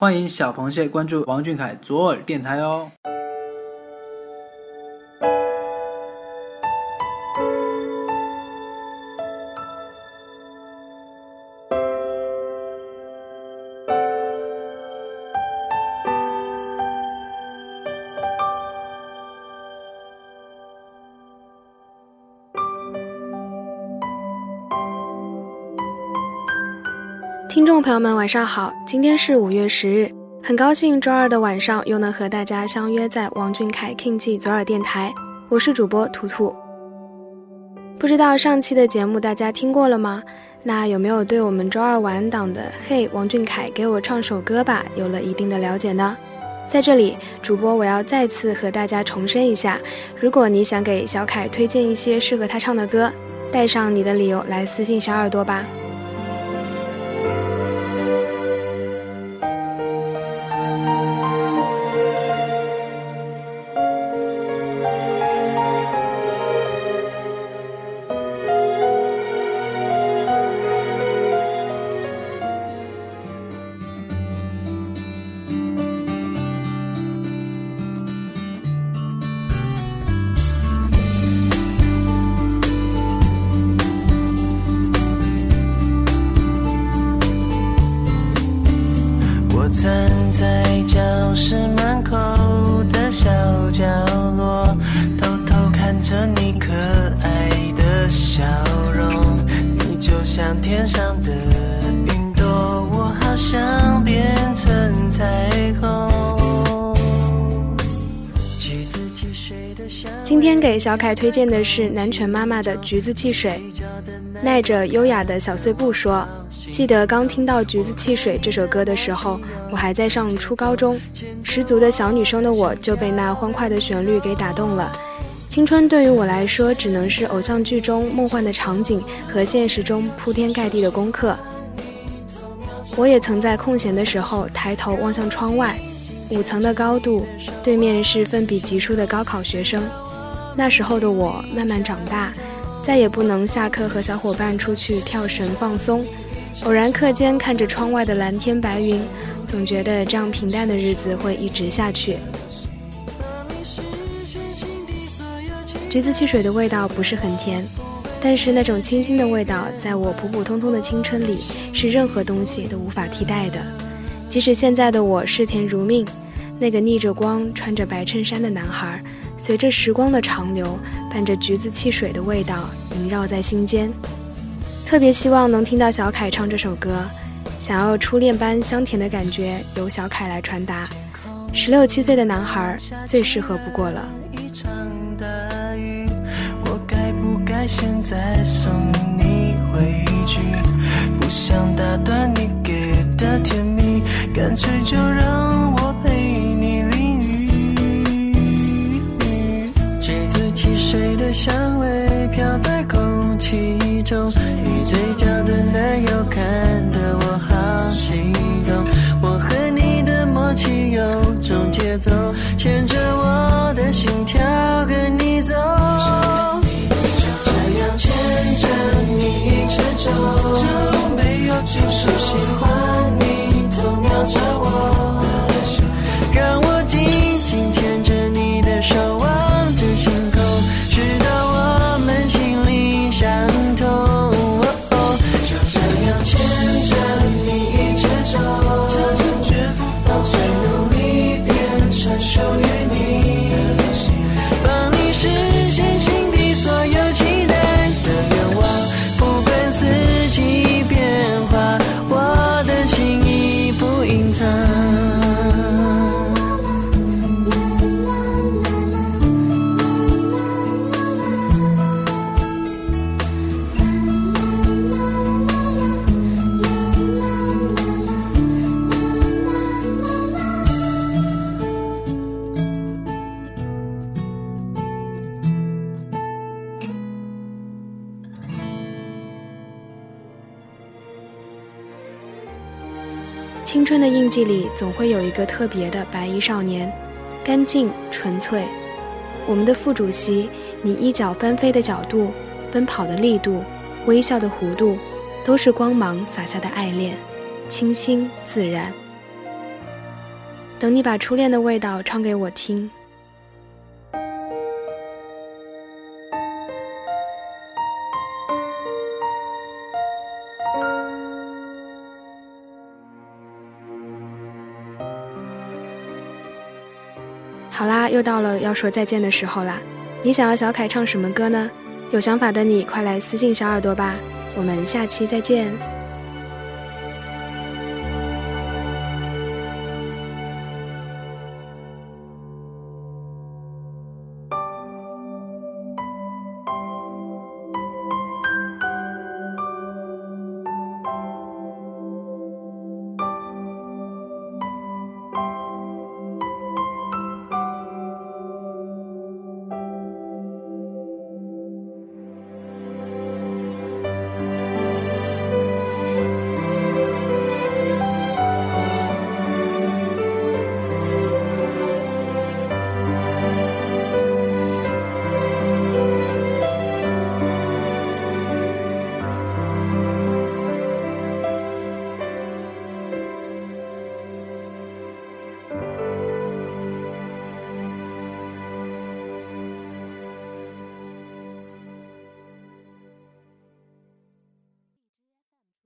欢迎小螃蟹关注王俊凯左耳电台哦。听众朋友们，晚上好！今天是五月十日，很高兴周二的晚上又能和大家相约在王俊凯 King G 左耳电台，我是主播图图。不知道上期的节目大家听过了吗？那有没有对我们周二晚档的《嘿，王俊凯给我唱首歌吧》有了一定的了解呢？在这里，主播我要再次和大家重申一下，如果你想给小凯推荐一些适合他唱的歌，带上你的理由来私信小耳朵吧。今天给小凯推荐的是南拳妈妈的《橘子汽水》。耐着优雅的小碎步说：“记得刚听到《橘子汽水》这首歌的时候，我还在上初高中，十足的小女生的我就被那欢快的旋律给打动了。”青春对于我来说，只能是偶像剧中梦幻的场景和现实中铺天盖地的功课。我也曾在空闲的时候抬头望向窗外，五层的高度，对面是奋笔疾书的高考学生。那时候的我慢慢长大，再也不能下课和小伙伴出去跳绳放松。偶然课间看着窗外的蓝天白云，总觉得这样平淡的日子会一直下去。橘子汽水的味道不是很甜，但是那种清新的味道，在我普普通通的青春里，是任何东西都无法替代的。即使现在的我视甜如命，那个逆着光穿着白衬衫的男孩，随着时光的长流，伴着橘子汽水的味道萦绕在心间。特别希望能听到小凯唱这首歌，想要初恋般香甜的感觉由小凯来传达。十六七岁的男孩最适合不过了。不想打断你给的甜蜜，干脆就让中，青春的印记里，总会有一个特别的白衣少年，干净纯粹。我们的副主席，你一脚翻飞的角度，奔跑的力度，微笑的弧度，都是光芒洒下的爱恋，清新自然。等你把初恋的味道唱给我听。好啦，又到了要说再见的时候啦。你想要小凯唱什么歌呢？有想法的你快来私信小耳朵吧。我们下期再见。